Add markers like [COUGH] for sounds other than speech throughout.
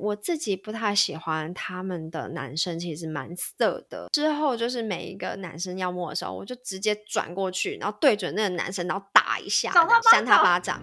我自己不太喜欢他们的男生，其实蛮色的。之后就是每一个男生要摸的时候，我就直接转过去，然后对准那个男生，然后打一下，扇他巴掌。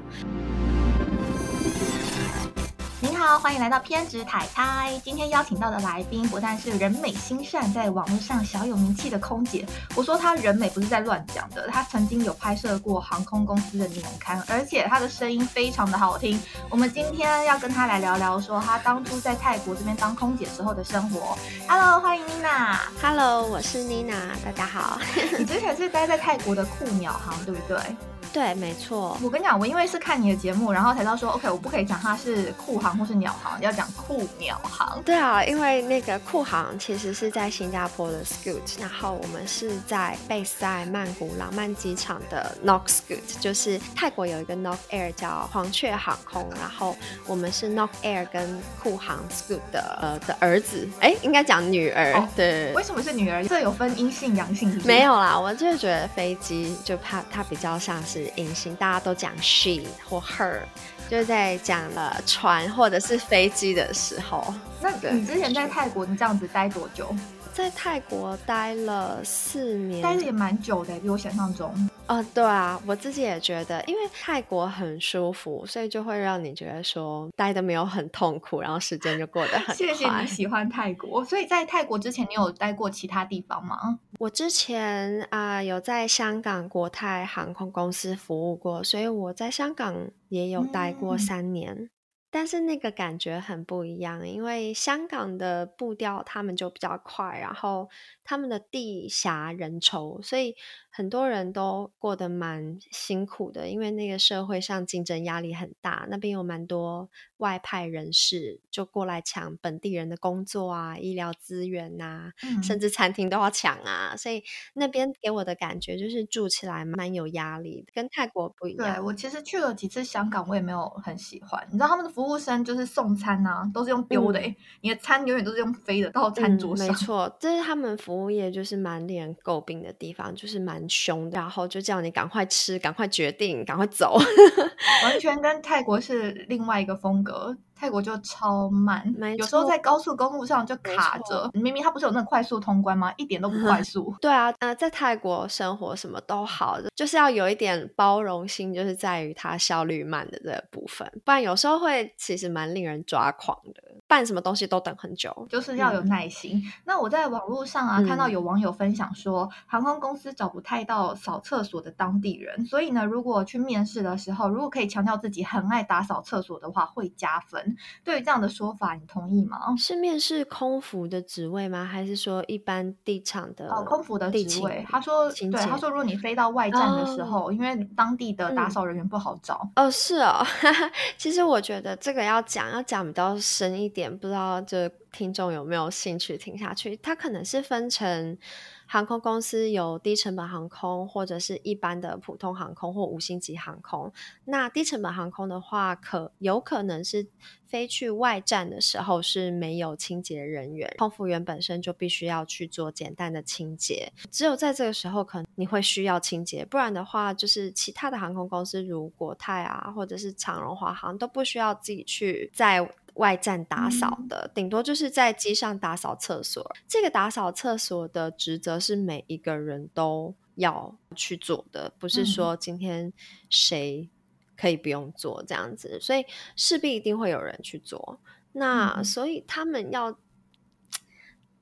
好，欢迎来到偏执太太。今天邀请到的来宾不但是人美心善，在网络上小有名气的空姐。我说她人美不是在乱讲的，她曾经有拍摄过航空公司的年刊，而且她的声音非常的好听。我们今天要跟她来聊聊，说她当初在泰国这边当空姐时候的生活。Hello，欢迎 Nina。Hello，我是 Nina，大家好。[LAUGHS] 你之前是待在泰国的酷鸟航，对不对？对，没错。我跟你讲，我因为是看你的节目，然后才知道说，OK，我不可以讲它是酷航或是鸟航，要讲酷鸟航。对啊，因为那个酷航其实是在新加坡的 Scoot，然后我们是在贝塞曼谷朗曼机场的 Nok Scoot，就是泰国有一个 Nok Air 叫黄雀航空，然后我们是 Nok Air 跟酷航 Scoot 的呃的儿子，哎，应该讲女儿。对，为什么是女儿？这有分阴性阳性？没有啦，我就是觉得飞机就怕它比较像是。隐形，大家都讲 she 或 her，就是在讲了船或者是飞机的时候。那你之前在泰国，你这样子待多久？在泰国待了四年，待的也蛮久的，比我想象中。啊，对啊，我自己也觉得，因为泰国很舒服，所以就会让你觉得说待的没有很痛苦，然后时间就过得很快。谢谢你喜欢泰国，所以在泰国之前，你有待过其他地方吗？我之前啊有在香港国泰航空公司服务过，所以我在香港也有待过三年。但是那个感觉很不一样，因为香港的步调他们就比较快，然后他们的地狭人稠，所以很多人都过得蛮辛苦的。因为那个社会上竞争压力很大，那边有蛮多外派人士就过来抢本地人的工作啊、医疗资源呐，甚至餐厅都要抢啊。所以那边给我的感觉就是住起来蛮有压力的，跟泰国不一样。对我其实去了几次香港，我也没有很喜欢。你知道他们的。服务生就是送餐呐，都是用丢的你的餐永远都是用飞的到餐桌上。没错，这是他们服务业就是蛮令人诟病的地方，就是蛮凶的，然后就叫你赶快吃，赶快决定，赶快走，[LAUGHS] 完全跟泰国是另外一个风格。泰国就超慢，有时候在高速公路上就卡着。明明它不是有那个快速通关吗？一点都不快速。[LAUGHS] 对啊，呃，在泰国生活什么都好，就是要有一点包容心，就是在于它效率慢的这个部分，不然有时候会其实蛮令人抓狂的。办什么东西都等很久，就是要有耐心。那我在网络上啊看到有网友分享说，航空公司找不太到扫厕所的当地人，所以呢，如果去面试的时候，如果可以强调自己很爱打扫厕所的话，会加分。对于这样的说法，你同意吗？是面试空服的职位吗？还是说一般地场的？哦，空服的职位。他说，对，他说如果你飞到外站的时候，因为当地的打扫人员不好找。哦，是哦。[LAUGHS] 其实我觉得这个要讲，要讲比较深一点，点不知道这听众有没有兴趣听下去？它可能是分成。航空公司有低成本航空，或者是一般的普通航空或五星级航空。那低成本航空的话，可有可能是飞去外站的时候是没有清洁人员，空服员本身就必须要去做简单的清洁。只有在这个时候，可能你会需要清洁，不然的话，就是其他的航空公司，如国泰啊，或者是长荣、华航，都不需要自己去在。外站打扫的，顶多就是在机上打扫厕所。这个打扫厕所的职责是每一个人都要去做的，不是说今天谁可以不用做这样子，所以势必一定会有人去做。那所以他们要。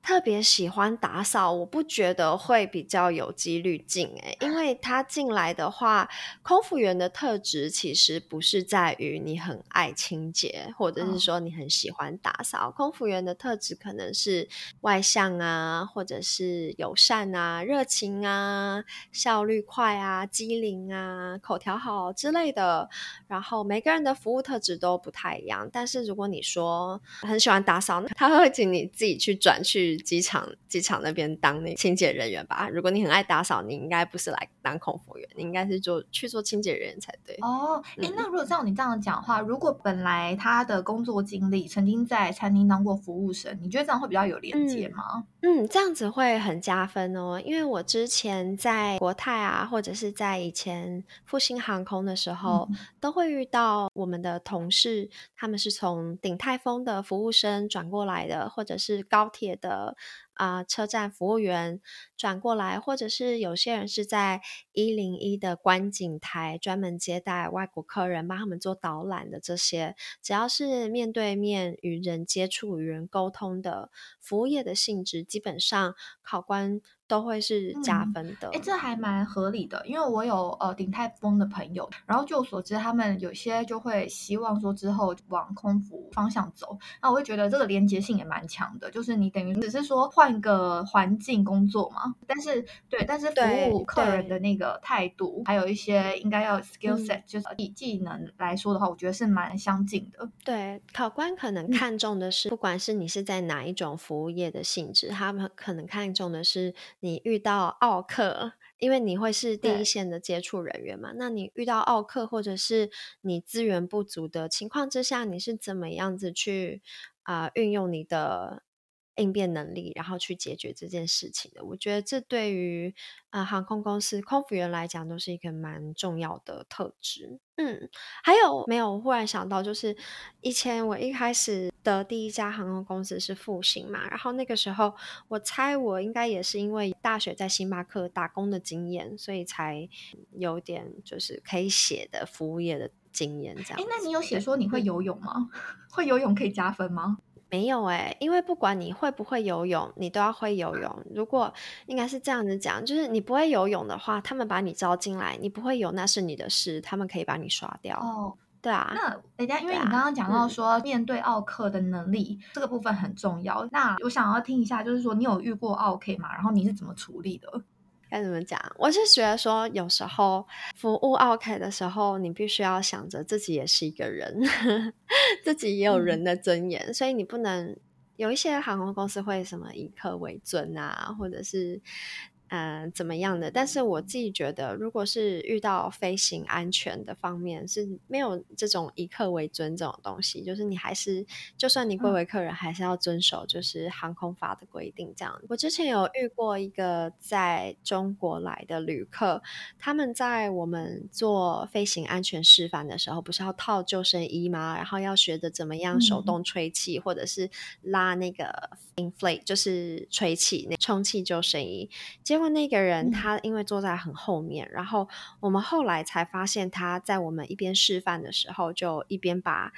特别喜欢打扫，我不觉得会比较有几率进诶，因为他进来的话，空服员的特质其实不是在于你很爱清洁，或者是说你很喜欢打扫。空服员的特质可能是外向啊，或者是友善啊、热情啊、效率快啊、机灵啊、口条好之类的。然后每个人的服务特质都不太一样，但是如果你说很喜欢打扫，他会请你自己去转去。机场机场那边当那清洁人员吧。如果你很爱打扫，你应该不是来当空服员，你应该是做去做清洁人员才对。哦，哎，那如果照你这样讲话，如果本来他的工作经历曾经在餐厅当过服务生，你觉得这样会比较有连接吗？嗯，这样子会很加分哦，因为我之前在国泰啊，或者是在以前复兴航空的时候，都会遇到我们的同事，他们是从鼎泰丰的服务生转过来的，或者是高铁的。啊，车站服务员转过来，或者是有些人是在一零一的观景台专门接待外国客人，帮他们做导览的这些，只要是面对面与人接触、与人沟通的服务业的性质，基本上考官。都会是加分的，哎，这还蛮合理的，因为我有呃鼎泰丰的朋友，然后据我所知，他们有些就会希望说之后往空服方向走，那我会觉得这个连接性也蛮强的，就是你等于只是说换个环境工作嘛，但是对，但是服务客人的那个态度，还有一些应该要 skill set，就是以技能来说的话，我觉得是蛮相近的。对，考官可能看重的是，不管是你是在哪一种服务业的性质，他们可能看重的是。你遇到奥克，因为你会是第一线的接触人员嘛？那你遇到奥克，或者是你资源不足的情况之下，你是怎么样子去啊运用你的应变能力，然后去解决这件事情的？我觉得这对于啊航空公司空服员来讲，都是一个蛮重要的特质。嗯，还有没有？我忽然想到，就是以前我一开始的第一家航空公司是复兴嘛，然后那个时候我猜我应该也是因为大学在星巴克打工的经验，所以才有点就是可以写的服务业的经验这样。哎，那你有写说你会游泳吗？[LAUGHS] 会游泳可以加分吗？没有哎，因为不管你会不会游泳，你都要会游泳。如果应该是这样子讲，就是你不会游泳的话，他们把你招进来，你不会游那是你的事，他们可以把你刷掉。哦，对啊。那人家因为你刚刚讲到说面对奥克的能力这个部分很重要，那我想要听一下，就是说你有遇过奥 K 吗？然后你是怎么处理的？该怎么讲？我是觉得说，有时候服务 OK 的时候，你必须要想着自己也是一个人，[LAUGHS] 自己也有人的尊严，所以你不能有一些航空公司会什么以客为尊啊，或者是。嗯，怎么样的？但是我自己觉得，如果是遇到飞行安全的方面，是没有这种以客为尊这种东西。就是你还是，就算你归为客人，还是要遵守就是航空法的规定。这样，我之前有遇过一个在中国来的旅客，他们在我们做飞行安全示范的时候，不是要套救生衣吗？然后要学着怎么样手动吹气，或者是拉那个 inflate，就是吹气那充气救生衣。结果那个人他因为坐在很后面，然后我们后来才发现他在我们一边示范的时候，就一边把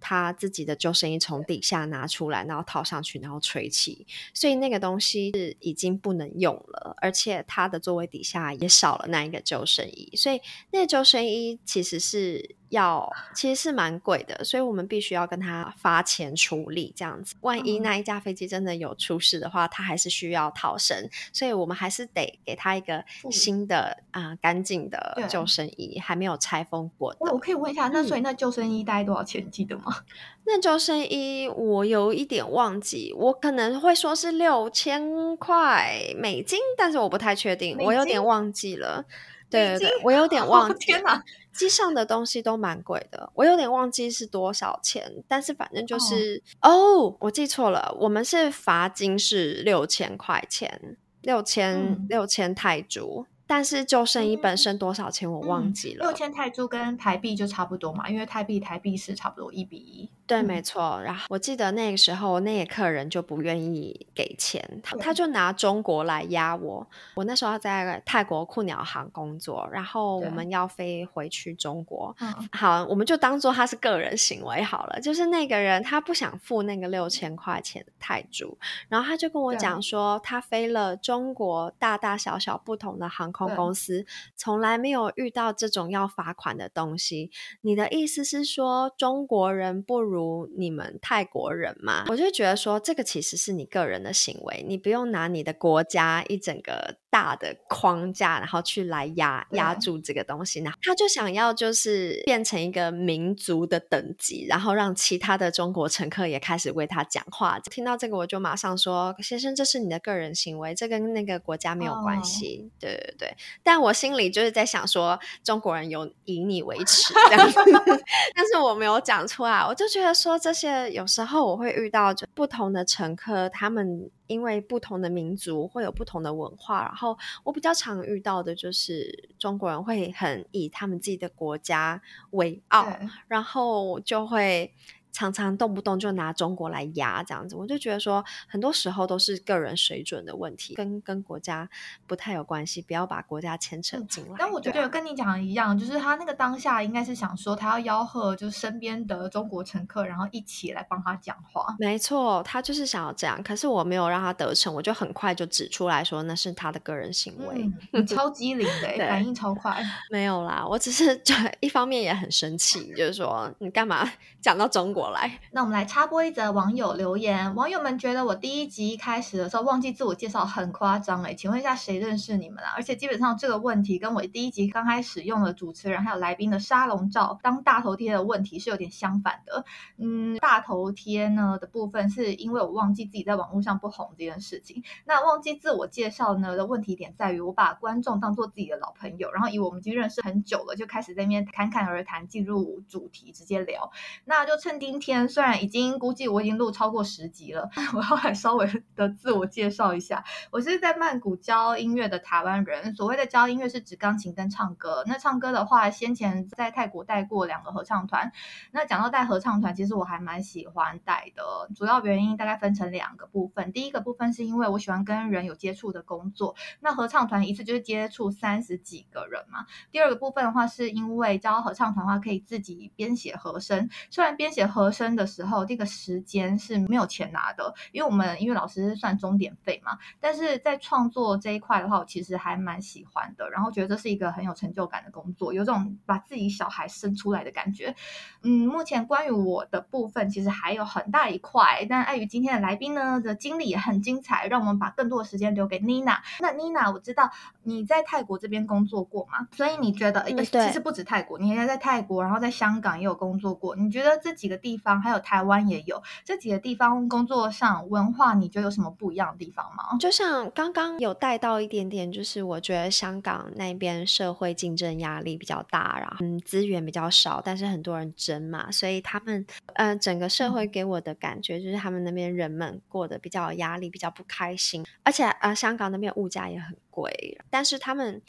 他自己的救生衣从底下拿出来，然后套上去，然后吹气，所以那个东西是已经不能用了，而且他的座位底下也少了那一个救生衣，所以那个救生衣其实是。要其实是蛮贵的，所以我们必须要跟他发钱处理这样子。万一那一架飞机真的有出事的话，他还是需要逃生，所以我们还是得给他一个新的啊干净的救生衣，还没有拆封过的。我可以问一下，那所以那救生衣大概多少钱？记得吗？[LAUGHS] 那救生衣我有一点忘记，我可能会说是六千块美金，但是我不太确定，我有点忘记了。对对对，我有点 [LAUGHS] 忘记。天哪！机上的东西都蛮贵的，我有点忘记是多少钱，但是反正就是哦，我记错了，我们是罚金是六千块钱，六千六千泰铢。但是就剩一本身多少钱我忘记了，六千泰铢跟台币就差不多嘛，因为泰币台币是差不多一比一。对，没错。然后我记得那个时候那个客人就不愿意给钱，他他就拿中国来压我。我那时候在泰国酷鸟航工作，然后我们要飞回去中国。好，我们就当做他是个人行为好了。就是那个人他不想付那个六千块钱泰铢，然后他就跟我讲说，他飞了中国大大小小不同的航空。公司从来没有遇到这种要罚款的东西。你的意思是说中国人不如你们泰国人吗？我就觉得说这个其实是你个人的行为，你不用拿你的国家一整个大的框架，然后去来压压住这个东西，然后他就想要就是变成一个民族的等级，然后让其他的中国乘客也开始为他讲话。听到这个，我就马上说：“先生，这是你的个人行为，这跟那个国家没有关系。”对对对，但我心里就是在想说，中国人有以你为耻这样子，[LAUGHS] 但是我没有讲出来。我就觉得说，这些有时候我会遇到就不同的乘客，他们。因为不同的民族会有不同的文化，然后我比较常遇到的就是中国人会很以他们自己的国家为傲，然后就会。常常动不动就拿中国来压这样子，我就觉得说，很多时候都是个人水准的问题，跟跟国家不太有关系，不要把国家牵扯进来。但我觉得跟你讲的一样，就是他那个当下应该是想说，他要吆喝，就是身边的中国乘客，然后一起来帮他讲话。没错，他就是想要这样，可是我没有让他得逞，我就很快就指出来说那是他的个人行为。你 [LAUGHS] 超机灵的，反应超快。没有啦，我只是就 [LAUGHS] 一方面也很生气，就是说你干嘛讲到中国？过来，那我们来插播一则网友留言。网友们觉得我第一集一开始的时候忘记自我介绍很夸张哎，请问一下谁认识你们啊？而且基本上这个问题跟我第一集刚开始用的主持人还有来宾的沙龙照当大头贴的问题是有点相反的。嗯，大头贴呢的部分是因为我忘记自己在网络上不红这件事情。那忘记自我介绍呢的问题点在于我把观众当做自己的老朋友，然后以我们已经认识很久了，就开始在那边侃侃而谈，进入主题直接聊。那就趁第今天虽然已经估计我已经录超过十集了，[LAUGHS] 我要来稍微的自我介绍一下。我是在曼谷教音乐的台湾人。所谓的教音乐是指钢琴跟唱歌。那唱歌的话，先前在泰国带过两个合唱团。那讲到带合唱团，其实我还蛮喜欢带的。主要原因大概分成两个部分。第一个部分是因为我喜欢跟人有接触的工作。那合唱团一次就是接触三十几个人嘛。第二个部分的话，是因为教合唱团的话，可以自己编写和声。虽然编写和和声的时候，这个时间是没有钱拿的，因为我们音乐老师是算钟点费嘛。但是在创作这一块的话，我其实还蛮喜欢的，然后觉得这是一个很有成就感的工作，有种把自己小孩生出来的感觉。嗯，目前关于我的部分，其实还有很大一块，但碍于今天的来宾呢的经历也很精彩，让我们把更多的时间留给 Nina。那 Nina，我知道你在泰国这边工作过嘛，所以你觉得，其实不止泰国，你也在泰国，然后在香港也有工作过，你觉得这几个地地方还有台湾也有这几个地方工作上文化，你觉得有什么不一样的地方吗？就像刚刚有带到一点点，就是我觉得香港那边社会竞争压力比较大，然后嗯资源比较少，但是很多人争嘛，所以他们呃整个社会给我的感觉就是他们那边人们过得比较有压力，比较不开心，而且呃香港那边物价也很贵，但是他们。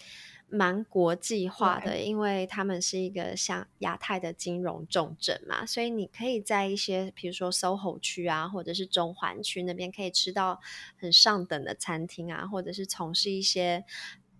蛮国际化的，因为他们是一个像亚太的金融重镇嘛，所以你可以在一些比如说 SOHO 区啊，或者是中环区那边可以吃到很上等的餐厅啊，或者是从事一些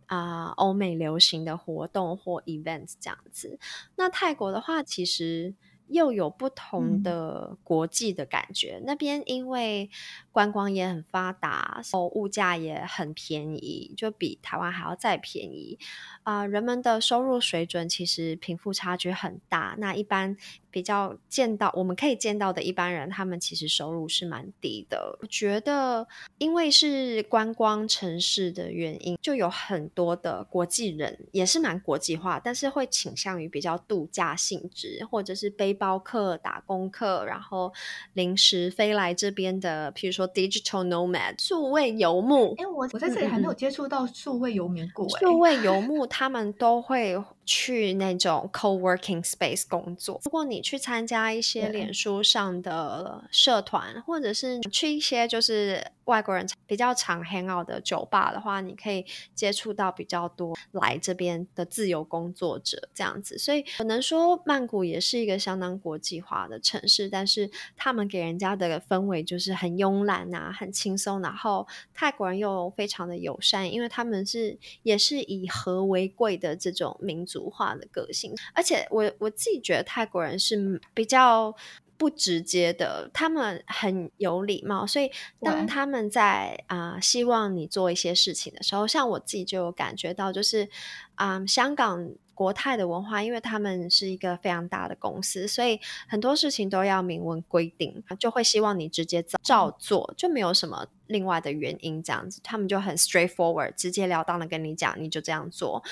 啊欧美流行的活动或 events 这样子。那泰国的话，其实。又有不同的国际的感觉。那边因为观光也很发达，哦，物价也很便宜，就比台湾还要再便宜。啊，人们的收入水准其实贫富差距很大。那一般比较见到，我们可以见到的一般人，他们其实收入是蛮低的。我觉得，因为是观光城市的原因，就有很多的国际人，也是蛮国际化，但是会倾向于比较度假性质，或者是背包客、打工客，然后临时飞来这边的，譬如说 digital nomad 数位游牧。哎，我我在这里还没有接触到数位游民过。数位游牧。他们都会去那种 co-working space 工作。如果你去参加一些脸书上的社团，或者是去一些就是外国人比较常 hang out 的酒吧的话，你可以接触到比较多来这边的自由工作者这样子。所以可能说曼谷也是一个相当国际化的城市，但是他们给人家的氛围就是很慵懒啊，很轻松。然后泰国人又非常的友善，因为他们是也是以和为贵的这种民族化的个性，而且我我自己觉得泰国人是比较。不直接的，他们很有礼貌，所以当他们在啊希望你做一些事情的时候，像我自己就有感觉到，就是啊香港。国泰的文化，因为他们是一个非常大的公司，所以很多事情都要明文规定，就会希望你直接照做，就没有什么另外的原因这样子。他们就很 straightforward，直截了当的跟你讲，你就这样做。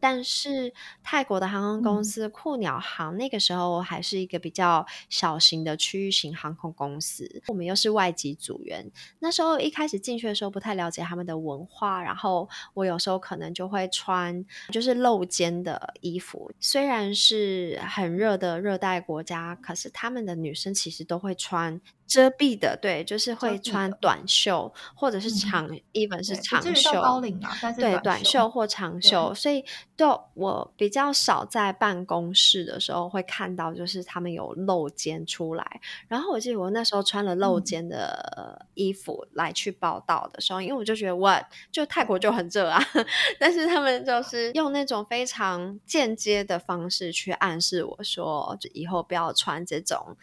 但是泰国的航空公司酷鸟航那个时候还是一个比较小型的区域型航空公司，我们又是外籍组员。那时候一开始进去的时候不太了解他们的文化，然后我有时候可能就会穿就是露肩的衣服。虽然是很热的热带国家，可是他们的女生其实都会穿。遮蔽的，对，就是会穿短袖或者是长，even 是长袖，高领啊，但是对短袖或长袖，所以就我比较少在办公室的时候会看到，就是他们有露肩出来。然后我记得我那时候穿了露肩的衣服来去报道的时候，因为我就觉得我就泰国就很热啊，[LAUGHS] 但是他们就是用那种非常间接的方式去暗示我说，就以后不要穿这种。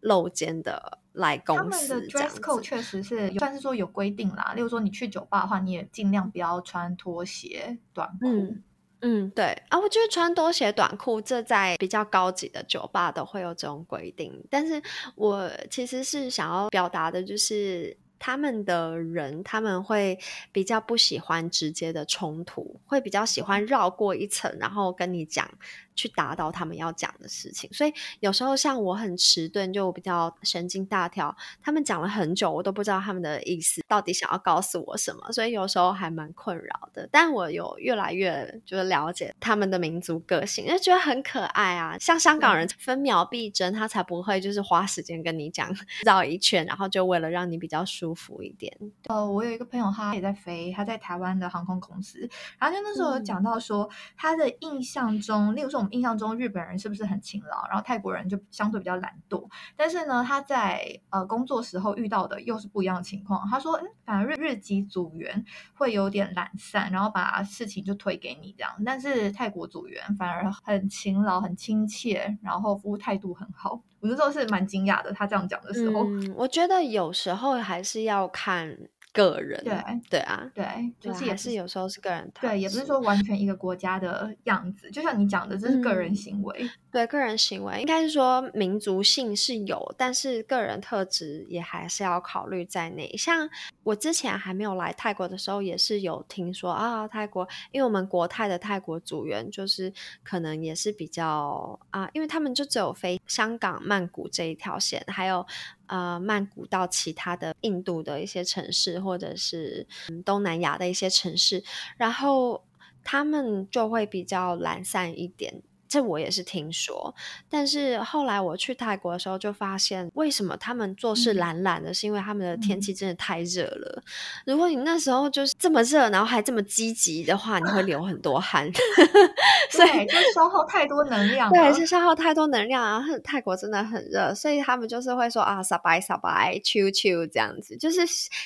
露肩的来公司，他们的 dress code 确实是算是说有规定啦。例如说，你去酒吧的话，你也尽量不要穿拖鞋、短裤。嗯，对啊，我觉得穿拖鞋、短裤，这在比较高级的酒吧都会有这种规定。但是我其实是想要表达的，就是他们的人他们会比较不喜欢直接的冲突，会比较喜欢绕过一层，然后跟你讲。去达到他们要讲的事情，所以有时候像我很迟钝，就比较神经大条。他们讲了很久，我都不知道他们的意思到底想要告诉我什么，所以有时候还蛮困扰的。但我有越来越就是了解他们的民族个性，就觉得很可爱啊。像香港人分秒必争，他才不会就是花时间跟你讲绕一圈，然后就为了让你比较舒服一点。呃，我有一个朋友，他也在飞，他在台湾的航空公司，然后就那时候有讲到说，他的印象中，例如说我们。印象中日本人是不是很勤劳？然后泰国人就相对比较懒惰。但是呢，他在呃工作时候遇到的又是不一样的情况。他说，嗯反而日日籍组员会有点懒散，然后把事情就推给你这样。但是泰国组员反而很勤劳、很亲切，然后服务态度很好。我那时候是蛮惊讶的，他这样讲的时候。嗯，我觉得有时候还是要看。个人对对啊，对，就是也是有时候是个人，对，也不是说完全一个国家的样子。就像你讲的，这是个人行为，对，个人行为应该是说民族性是有，但是个人特质也还是要考虑在内。像我之前还没有来泰国的时候，也是有听说啊，泰国，因为我们国泰的泰国组员就是可能也是比较啊，因为他们就只有飞香港曼谷这一条线，还有。呃，曼谷到其他的印度的一些城市，或者是东南亚的一些城市，然后他们就会比较懒散一点。这我也是听说，但是后来我去泰国的时候就发现，为什么他们做事懒懒的，是因为他们的天气真的太热了。如果你那时候就是这么热，然后还这么积极的话，你会流很多汗，[LAUGHS] 所以就消耗太多能量。对，是消耗太多能量啊！泰国真的很热，所以他们就是会说啊，撒白撒白，秋秋这样子，就是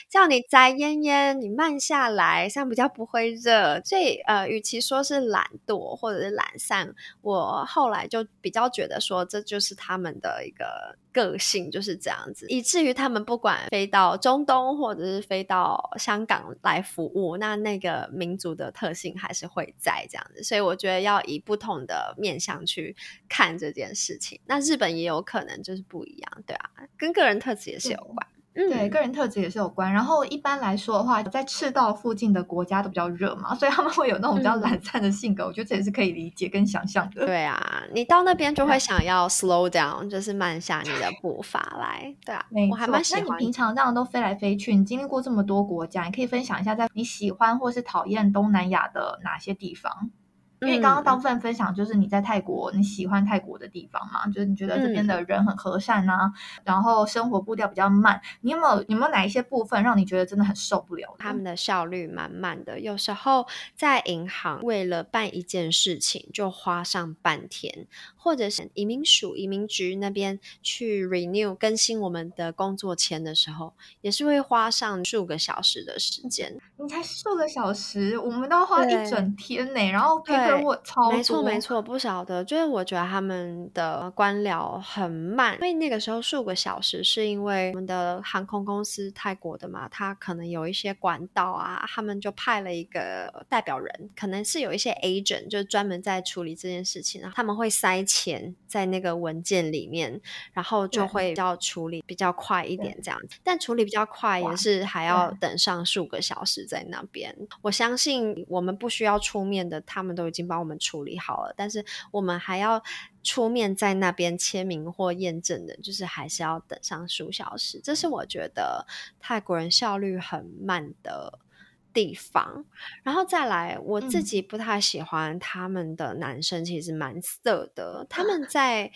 叫你摘烟烟，你慢下来，这样比较不会热。所以呃，与其说是懒惰或者是懒散，我。我后来就比较觉得说，这就是他们的一个个性，就是这样子，以至于他们不管飞到中东或者是飞到香港来服务，那那个民族的特性还是会在这样子。所以我觉得要以不同的面向去看这件事情。那日本也有可能就是不一样，对啊，跟个人特质也是有关。对，个人特质也是有关。然后一般来说的话，在赤道附近的国家都比较热嘛，所以他们会有那种比较懒散的性格。我觉得这也是可以理解跟想象的。对啊，你到那边就会想要 slow down，就是慢下你的步伐来。对啊，我还蛮喜欢。那你平常这样都飞来飞去，你经历过这么多国家，你可以分享一下，在你喜欢或是讨厌东南亚的哪些地方？因为刚刚大部分分享就是你在泰国你喜欢泰国的地方嘛，就是你觉得这边的人很和善啊，然后生活步调比较慢。你有没有有没有哪一些部分让你觉得真的很受不了？他们的效率满满的，有时候在银行为了办一件事情就花上半天，或者是移民署、移民局那边去 renew 更新我们的工作签的时候，也是会花上数个小时的时间。你才数个小时，我们都要花一整天呢，然后 paperwork 超，没错，没错，不晓得，就是我觉得他们的官僚很慢，因为那个时候数个小时，是因为我们的航空公司泰国的嘛，他可能有一些管道啊，他们就派了一个代表人，可能是有一些 agent，就专门在处理这件事情，然后他们会塞钱在那个文件里面，然后就对会要处理比较快一点这样子，但处理比较快也是还要等上数个小时在那边。我相信我们不需要出面的，他们都已经帮我们处理好了，但是我们还要出面在那边签名或验证的，就是还是要等上数小时。这是我觉得泰国人效率很慢的。地方，然后再来，我自嗯己不太喜欢他们的男生，其实蛮色的。他们在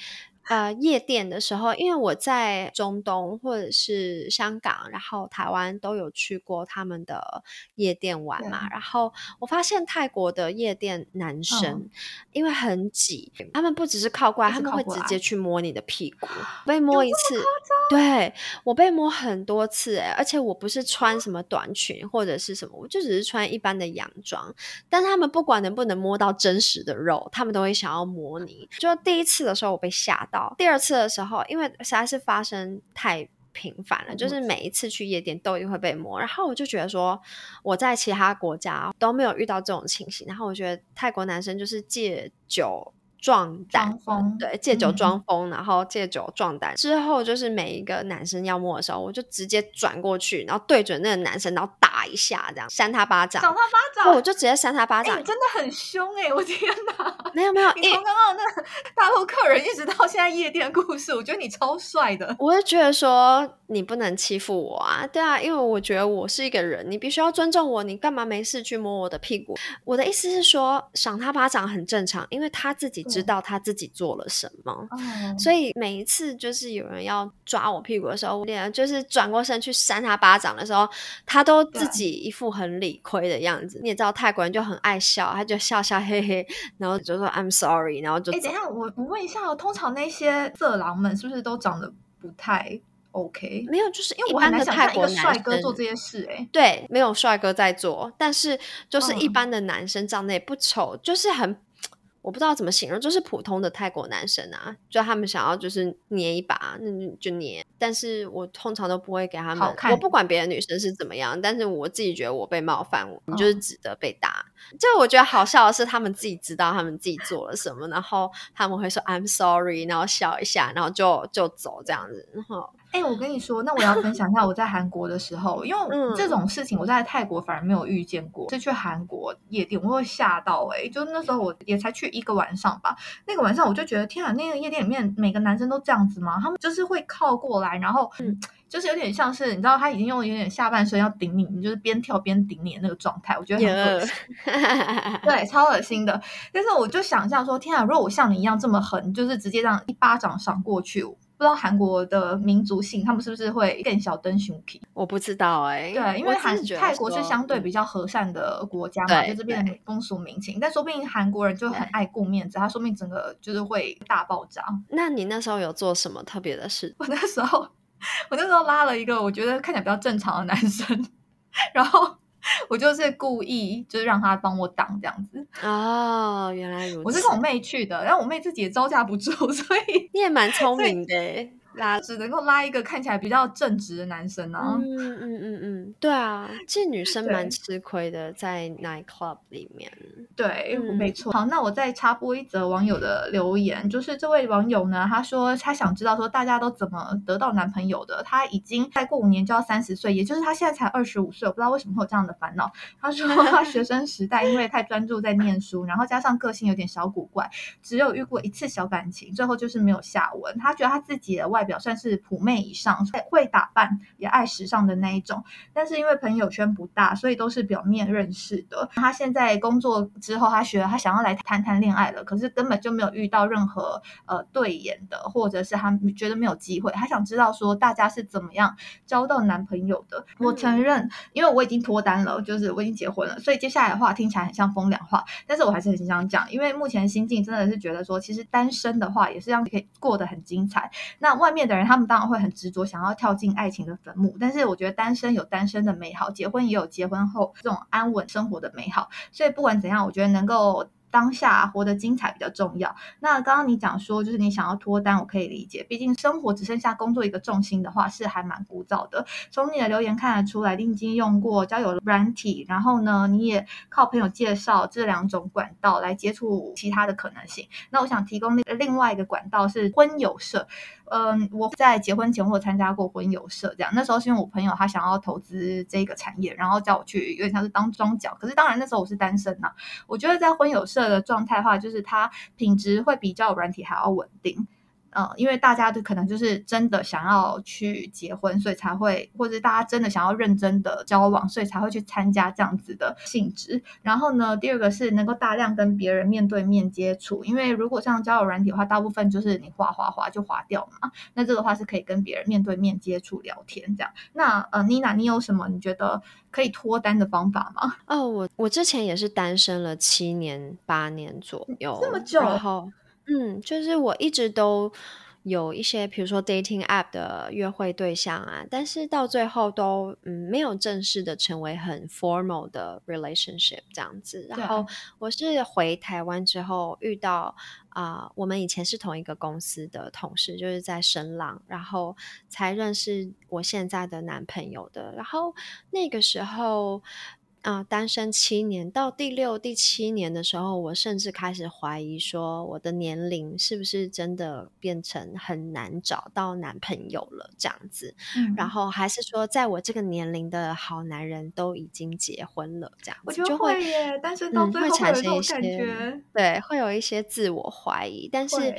呃夜店的时候，因为我在中东或者是香港，然后台湾都有去过他们的夜店玩嘛，然后我发现泰国的夜店男生、嗯因为很挤，他们不只是靠过来，他们会直接去摸你的屁股，被摸一次，对我被摸很多次哎、而且我不是穿什么短裙或者是什么，我就只是穿一般的洋装，但他们不管能不能摸到真实的肉，他们都会想要摸你。就第一次的时候我被吓到，第二次的时候，因为实在是发生太。频繁了，就是每一次去夜店都一定会被摸，然后我就觉得说我在其他国家都没有遇到这种情形，然后我觉得泰国男生就是借酒壮胆装，疯，对，借酒嗯装疯，然后借酒壮胆。之后就是每一个男生要摸的时候，我就直接转过去，然后对准那个男生，然后打一下，这样扇他巴掌。赏他巴，掌，我就直接扇他巴哎、掌。你真的很凶哎、我天哪！没有没有，因为你从刚刚那个大陆客人一直到现在夜店故事，我觉得你超帅的。我就觉得说你不能欺负我啊，对啊，因为我觉得我是一个人，你必须要尊重我，你干嘛没事去摸我的屁股？我的意思是说，赏他巴掌很正常，因为他自己知道他自己做了什么。哦，所以每一次就是有人要抓我屁股的时候，我脸就是转过身去扇他巴掌的时候，他都自己一副很理亏的样子。你也知道泰国人就很爱笑，他就笑笑嘿嘿，然后就说 I'm sorry，然后就哎、走等一。下，我我问一下哦，通常那些色狼们是不是都长得不太 OK？没有，就是因为我很难想泰国男象一个帅哥做这些事、哎，对，没有帅哥在做，但是就是一嗯般的男生长得也不丑，就是很。我不知道怎么形容，就是普通的泰国男生啊，就他们想要就是捏一把，那就就捏。但是我通常都不会给他们，我不管别的女生是怎么样，但是我自己觉得我被冒犯，我哦就是值得被打。就我觉得好笑的是，他们自己知道他们自己做了什么，然后他们会说 I'm sorry，然后笑一下，然后就就走这样子。然后哎、我跟你说，那我要分享一下我在韩国的时候，因为嗯这种事情我在泰国反而没有遇见过，是去韩国夜店我会吓到哎、就那时候我也才去一个晚上吧，那个晚上我就觉得天啊，那个夜店里面每个男生都这样子吗？他们就是会靠过来，然后嗯 [TSK] 就是有点像是你知道他已经用有点下半身要顶你，你就是边跳边顶你的那个状态，我觉得很恶心。对，超恶心的。但是我就想象说，天啊，如果我像你一样这么狠，就是直接这样一巴掌赏过去，不知道韩国的民族性，他们是不是会更小灯熊皮？我不知道哎、对，因我为韩泰国是相对嗯比较和善的国家嘛，对就这边的风俗民情，但说不定韩国人就很对爱顾面子，他说不定整个就是会大爆炸。那你那时候有做什么特别的事？我那时候，[LAUGHS] 我那时候拉了一个我觉得看起来比较正常的男生，[LAUGHS] 然后我就是故意就是让他帮我挡这样子。哦，原来如此。我是跟我妹去的，然后我妹自己也招架不住，[LAUGHS] 所以你也蛮聪明的欸，拉。只能够拉一个看起来比较正直的男生啊。嗯嗯嗯嗯，对啊，其实女生蛮吃亏的，在 night club 里面。对，嗯没错。好，那我再插播一则网友的留言，就是这位网友呢，他说他想知道说大家都怎么得到男朋友的。他已经再过五年就要三十岁，也就是他现在才二十五岁，我不知道为什么会有这样的烦恼。他说 [LAUGHS] 他学生时代因为太专注在念书，然后加上个性有点小古怪，只有遇过一次小感情，最后就是没有下文。他觉得他自己的外表算是普妹以上，会打扮也爱时尚的那一种。但是因为朋友圈不大，所以都是表面认识的。他现在工作之后，他学他想要来谈谈恋爱了，可是根本就没有遇到任何呃对眼的，或者是他觉得没有机会。他想知道说大家是怎么样交到男朋友的。我承认，因为我已经脱单了，就是我已经结婚了，所以接下来的话听起来很像风凉话，但是我还是很想讲，因为目前心境真的是觉得说，其实单身的话也是让可以过得很精彩。那外面的人他们当然会很执着，想要跳进爱情的坟墓，但是我觉得单身有单身的美好，结婚也有结婚后这种安稳生活的美好。所以不管怎样，我觉得能够。当下活得精彩比较重要。那刚刚你讲说，就是你想要脱单，我可以理解。毕竟生活只剩下工作一个重心的话，是还蛮枯燥的。从你的留言看得出来，你已经用过交友软体，然后呢，你也靠朋友介绍这两种管道来接触其他的可能性。那我想提供另外一个管道是婚友社。嗯，我在结婚前我参加过婚友社，这样那时候是因为我朋友他想要投资这个产业，然后叫我去，有点像是当庄脚。可是当然那时候我是单身呐，我觉得在婚友社的状态的话，就是它品质会比较软体还要稳定。嗯，因为大家都可能就是真的想要去结婚，所以才会，或者大家真的想要认真的交往，所以才会去参加这样子的性质。然后呢，第二个是能够大量跟别人面对面接触，因为如果像交友软体的话，大部分就是你划划划就划掉嘛。那这个话是可以跟别人面对面接触聊天这样。那呃，Nina，你有什么你觉得可以脱单的方法吗？哦，我我之前也是单身了七年八年左右，这么久。嗯，就是我一直都有一些，比如说 dating app 的约会对象啊，但是到最后都嗯没有正式的成为很 formal 的 relationship 这样子。然后我是回台湾之后遇到啊，我们以前是同一个公司的同事，就是在深浪，然后才认识我现在的男朋友的。然后那个时候。啊，单身七年，到第六、第七年的时候，我甚至开始怀疑说，我的年龄是不是真的变成很难找到男朋友了？这样子，然后还是说，在我这个年龄的好男人都已经结婚了，这样子就会耶。但是到最后会产生一些，对，会有一些自我怀疑，但是。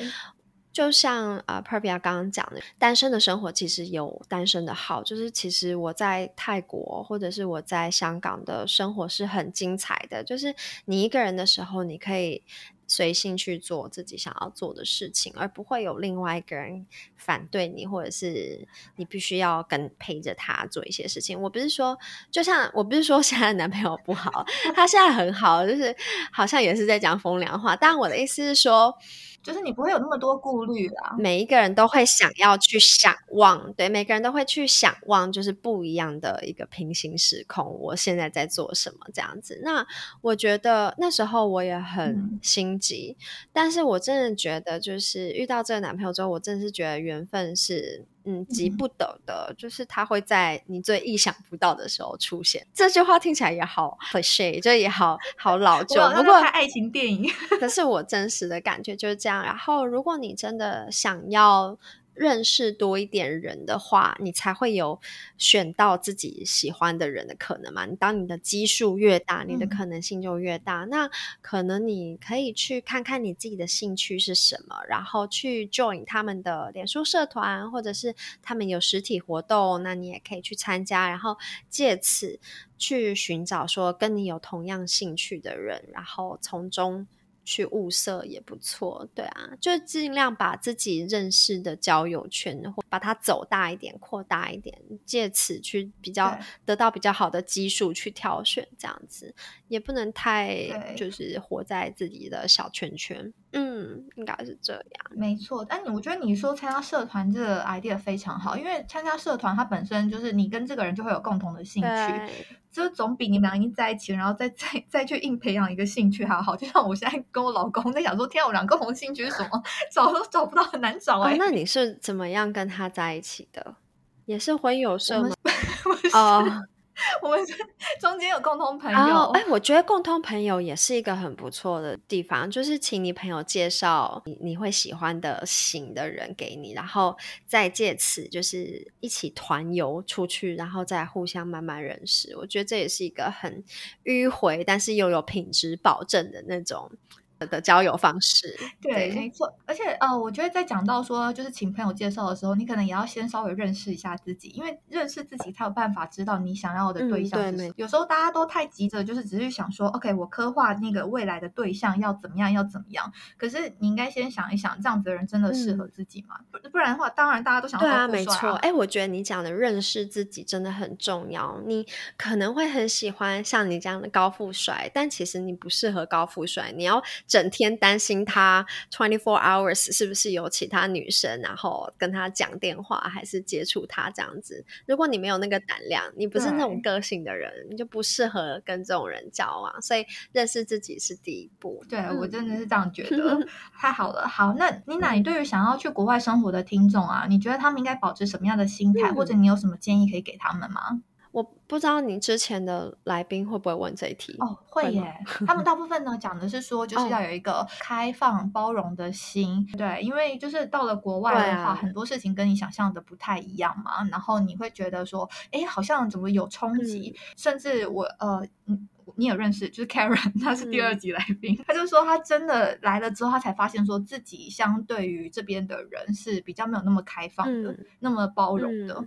就像啊，Pervia 刚刚讲的，单身的生活其实有单身的好，就是其实我在泰国或者是我在香港的生活是很精彩的。就是你一个人的时候，你可以随性去做自己想要做的事情，而不会有另外一个人反对你，或者是你必须要跟陪着他做一些事情。我不是说，就像我不是说现在男朋友不好，他现在很好，就是好像也是在讲风凉话。但我的意思是说。就是你不会有那么多顾虑啦。每一个人都会想要去想望，对，每个人都会去想望，就是不一样的一个平行时空。我现在在做什么这样子？那我觉得那时候我也很心急，但是我真的觉得，就是遇到这个男朋友之后，我真的是觉得缘分是。嗯，急不得的，就是他会在你最意想不到的时候出现。这句话听起来也好 cliche，就也好 [LAUGHS] 好老旧。不过爱情电影，[LAUGHS] 可是我真实的感觉就是这样。然后，如果你真的想要。认识多一点人的话，你才会有选到自己喜欢的人的可能嘛。你当你的基数越大，你的可能性就越大。那可能你可以去看看你自己的兴趣是什么，然后去 join 他们的脸书社团，或者是他们有实体活动，那你也可以去参加，然后借此去寻找说跟你有同样兴趣的人，然后从中。去物色也不错，对啊，就尽量把自己认识的交友圈，或把它走大一点、扩大一点，借此去比较得到比较好的基数去挑选，这样子也不能太就是活在自己的小圈圈。嗯，应该是这样。没错，但你我觉得你说参加社团这个 idea 非常好，因为参加社团它本身就是你跟这个人就会有共同的兴趣。就总比你们俩已经在一起，然后再再再去硬培养一个兴趣还好。就像我现在跟我老公在想说，天，我俩共同兴趣是什么？找都找不到，很难找哎。那你是怎么样跟他在一起的？也是婚友社吗？[LAUGHS] 哦。[LAUGHS] 我们中间有共同朋友，哎，我觉得共同朋友也是一个很不错的地方，就是请你朋友介绍你你会喜欢的型的人给你，然后再借此就是一起团游出去，然后再互相慢慢认识。我觉得这也是一个很迂回，但是又有品质保证的那种的交友方式。对，没错。而且呃，我觉得在讲到说就是请朋友介绍的时候，你可能也要先稍微认识一下自己，因为认识自己才有办法知道你想要的对象是什么。有时候大家都太急着，就是只是想说，OK，我刻画那个未来的对象要怎么样，要怎么样。可是你应该先想一想，这样子的人真的适合自己吗？不不然的话，当然大家都想要对啊，没错。哎，我觉得你讲的认识自己真的很重要。你可能会很喜欢像你这样的高富帅，但其实你不适合高富帅。你要整天担心他 twenty four hours 是不是有其他女生，然后跟他讲电话还是接触他这样子。如果你没有那个胆量，你不是那种个性的人，你就不适合跟这种人交往。所以认识自己是第一步。对我真的是这样觉得。[LAUGHS] 太好了，好，那妮娜，你对于想要去国外生活的听众啊，你觉得他们应该保持什么样的心态，或者你有什么建议可以给他们吗？我不知道你之前的来宾会不会问这一题哦，会耶。他们大部分呢讲的是说，就是要有一个开放包容的心，对，因为就是到了国外的话，很多事情跟你想象的不太一样嘛。然后你会觉得说，哎，好像怎么有冲击？甚至我呃，你你有认识，就是 Karen，他是第二集来宾，他就说他真的来了之后，他才发现说自己相对于这边的人是比较没有那么开放的，那么包容的。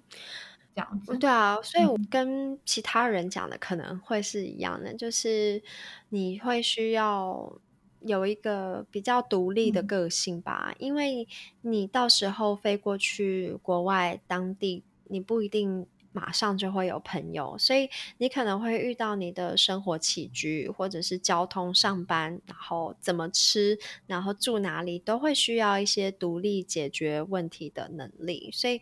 这样子，对啊，所以我跟其他人讲的可能会是一样的，就是你会需要有一个比较独立的个性吧，因为你到时候飞过去国外当地，你不一定马上就会有朋友，所以你可能会遇到你的生活起居或者是交通、上班，然后怎么吃，然后住哪里，都会需要一些独立解决问题的能力，所以。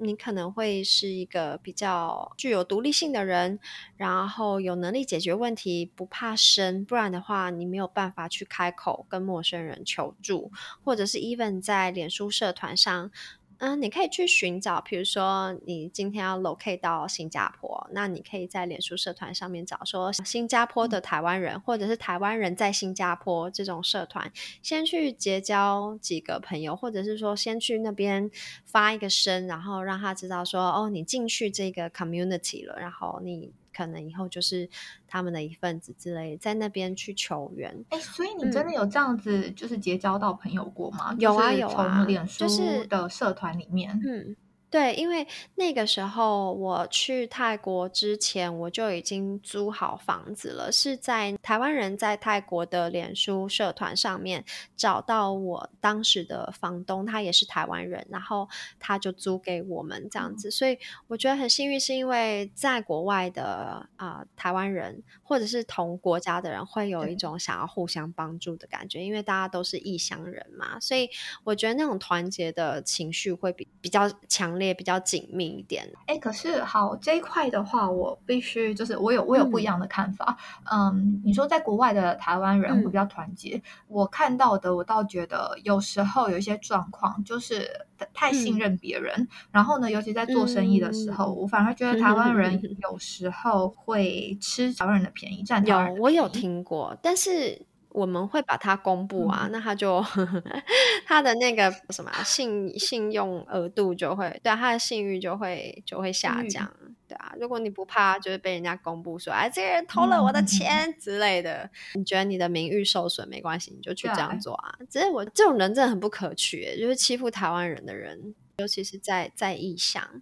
你可能会是一个比较具有独立性的人，然后有能力解决问题，不怕生。不然的话，你没有办法去开口跟陌生人求助，或者是 even 在脸书社团上。嗯，你可以去寻找，比如说你今天要 locate 到新加坡，那你可以在脸书社团上面找说新加坡的台湾人，或者是台湾人在新加坡这种社团，先去结交几个朋友，或者是说先去那边发一个声，然后让他知道说哦，你进去这个 community 了，然后你。可能以后就是他们的一份子之类，在那边去求援。哎，所以你真的有这样子，就是结交到朋友过吗？有啊有啊，就是的社团里面，嗯。对，因为那个时候我去泰国之前，我就已经租好房子了，是在台湾人在泰国的脸书社团上面找到我当时的房东，他也是台湾人，然后他就租给我们这样子，所以我觉得很幸运，是因为在国外的啊台湾人或者是同国家的人会有一种想要互相帮助的感觉，因为大家都是异乡人嘛，所以我觉得那种团结的情绪会比比较强。也比较紧密一点。哎，可是好这一块的话，我必须就是我有我有不一样的看法。嗯，你说在国外的台湾人会比较团结，我看到的我倒觉得有时候有一些状况就是太信任别人，然后呢，尤其在做生意的时候，我反而觉得台湾人 [LAUGHS] 有时候会吃台湾人的便宜，占有我有听过，但是。我们会把它公布啊，那他就 [LAUGHS] 他的那个什么信信用额度就会对他的信誉就会就会下降，对啊。如果你不怕就是被人家公布说哎这个人偷了我的钱之类的，你觉得你的名誉受损没关系，你就去这样做啊。只是我这种人真的很不可取，就是欺负台湾人的人。尤其是在在异乡，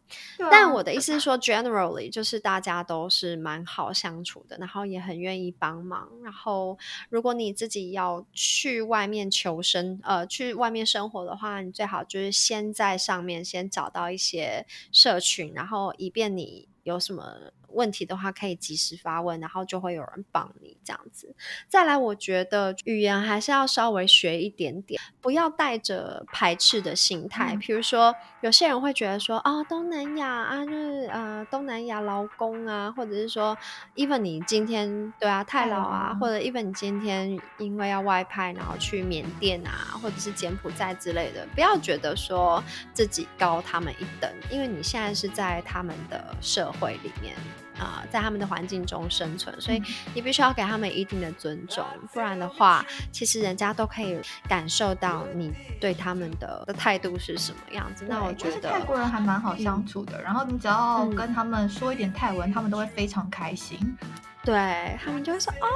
但我的意思是说，generally 就是大家都是蛮好相处的，然后也很愿意帮忙。然后，如果你自己要去外面求生，呃，去外面生活的话，你最好就是先在上面先找到一些社群，然后以便你有什么。问题的话可以及时发问，然后就会有人帮你这样子。再来，我觉得语言还是要稍微学一点点，不要带着排斥的心态。比如说，有些人会觉得说啊，东南亚啊，就是呃东南亚劳工啊，或者是说，even 你今天对啊太老啊，或者 even 你今天因为要外派，然后去缅甸啊，或者是柬埔寨之类的，不要觉得说自己高他们一等，因为你现在是在他们的社会里面。啊，在他们的环境中生存，所以你必须要给他们一定的尊重，不然的话，其实人家都可以感受到你对他们的的态度是什么样子。那我觉得泰国人还蛮好相处的，然后你只要跟他们说一点泰文，他们都会非常开心。对他们就会说哦。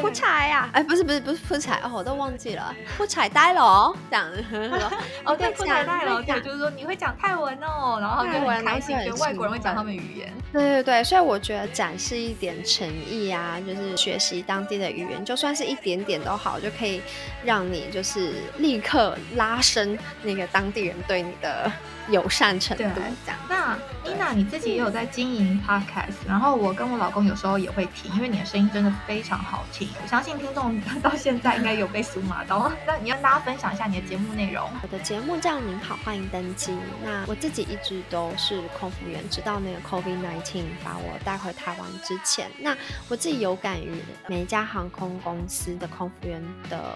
不踩呀！哎，不是不是不是不踩哦，我都忘记了，不踩呆了哦，这样子。[LAUGHS] 哦，对，不踩呆了，对，就是说你会讲泰文哦，然后就很开心，觉得外国人会讲他们语言。对对对，所以我觉得展示一点诚意啊，就是学习当地的语言，就算是一点点都好，就可以让你就是立刻拉伸那个当地人对你的。友善程度这样。那妮娜你自己也有在经营 podcast，然后我跟我老公有时候也会听，因为你的声音真的非常好听。我相信听众到现在应该有被数码到。那你跟大家分享一下你的节目内容。我的节目叫您好，欢迎登机。那我自己一直都是空服员，直到那个 COVID nineteen 把我带回台湾之前。那我自己有感于每一家航空公司的空服员的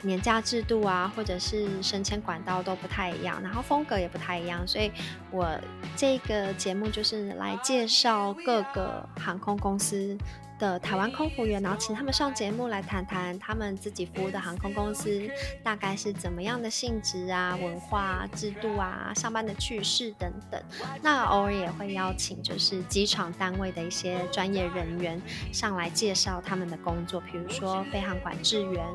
年假制度啊，或者是升迁管道都不太一样，然后风格也不太一样。所以，我这个节目就是来介绍各个航空公司。的台湾空服员，然后请他们上节目来谈谈他们自己服务的航空公司大概是怎么样的性质啊、文化制度啊、上班的趣事等等。那偶尔也会邀请就是机场单位的一些专业人员上来介绍他们的工作，比如说飞航管制员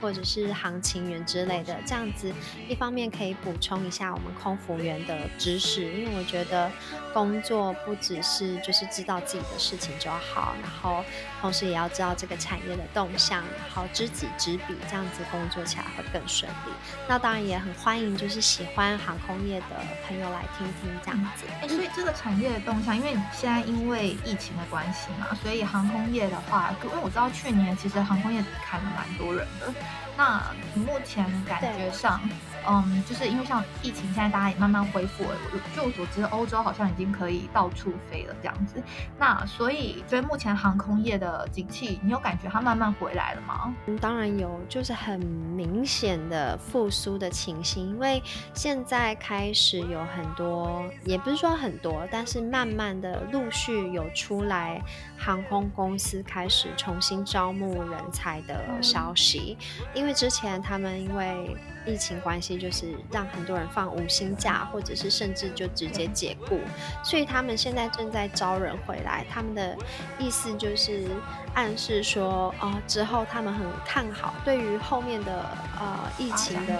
或者是航勤员之类的。这样子一方面可以补充一下我们空服员的知识，因为我觉得工作不只是就是知道自己的事情就好，然后。同时也要知道这个产业的动向，然后知己知彼，这样子工作起来会更顺利。那当然也很欢迎，就是喜欢航空业的朋友来听听这样子。哎，所以这个产业的动向，因为现在因为疫情的关系嘛，所以航空业的话，因为我知道去年其实航空业砍了蛮多人的。那目前感觉上。嗯，就是因为像疫情，现在大家也慢慢恢复了。据我所知，欧洲好像已经可以到处飞了这样子。那所以，所以目前航空业的景气，你有感觉它慢慢回来了吗？嗯，当然有，就是很明显的复苏的情形。因为现在开始有很多，也不是说很多，但是慢慢的陆续有出来航空公司开始重新招募人才的消息。因为之前他们因为疫情关系，就是让很多人放无薪假，或者是甚至就直接解雇，所以他们现在正在招人回来。他们的意思就是暗示说，哦，之后他们很看好，对于后面的呃疫情的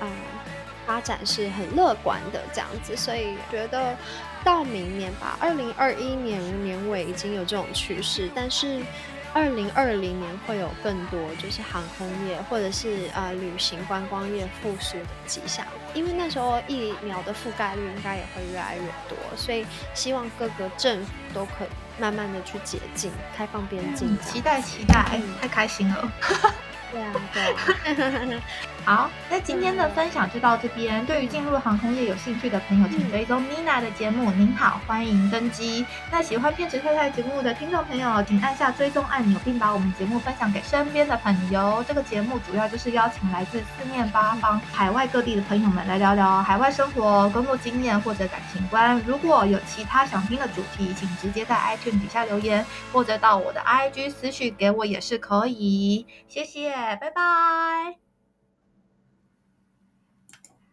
呃发展是很乐观的这样子，所以觉得到明年吧，二零二一年年尾已经有这种趋势，但是。二零二零年会有更多就是航空业或者是呃旅行观光业复苏的迹象，因为那时候疫苗的覆盖率应该也会越来越多，所以希望各个政府都可以慢慢的去解禁、开放边境。期待期待，太开心了。[LAUGHS] 对啊，对啊。好，那今天的分享就到这边。对于进入航空业有兴趣的朋友，请追踪 Mina 的节目。您好，欢迎登机。那喜欢片池太太节目的听众朋友，请按下追踪按钮，并把我们节目分享给身边的朋友。这个节目主要就是邀请来自四面八方、海外各地的朋友们来聊聊海外生活、工作经验或者感情观。如果有其他想听的主题，请直接在 iTunes 底下留言，或者到我的 IG 私讯给我也是可以。谢谢，拜拜。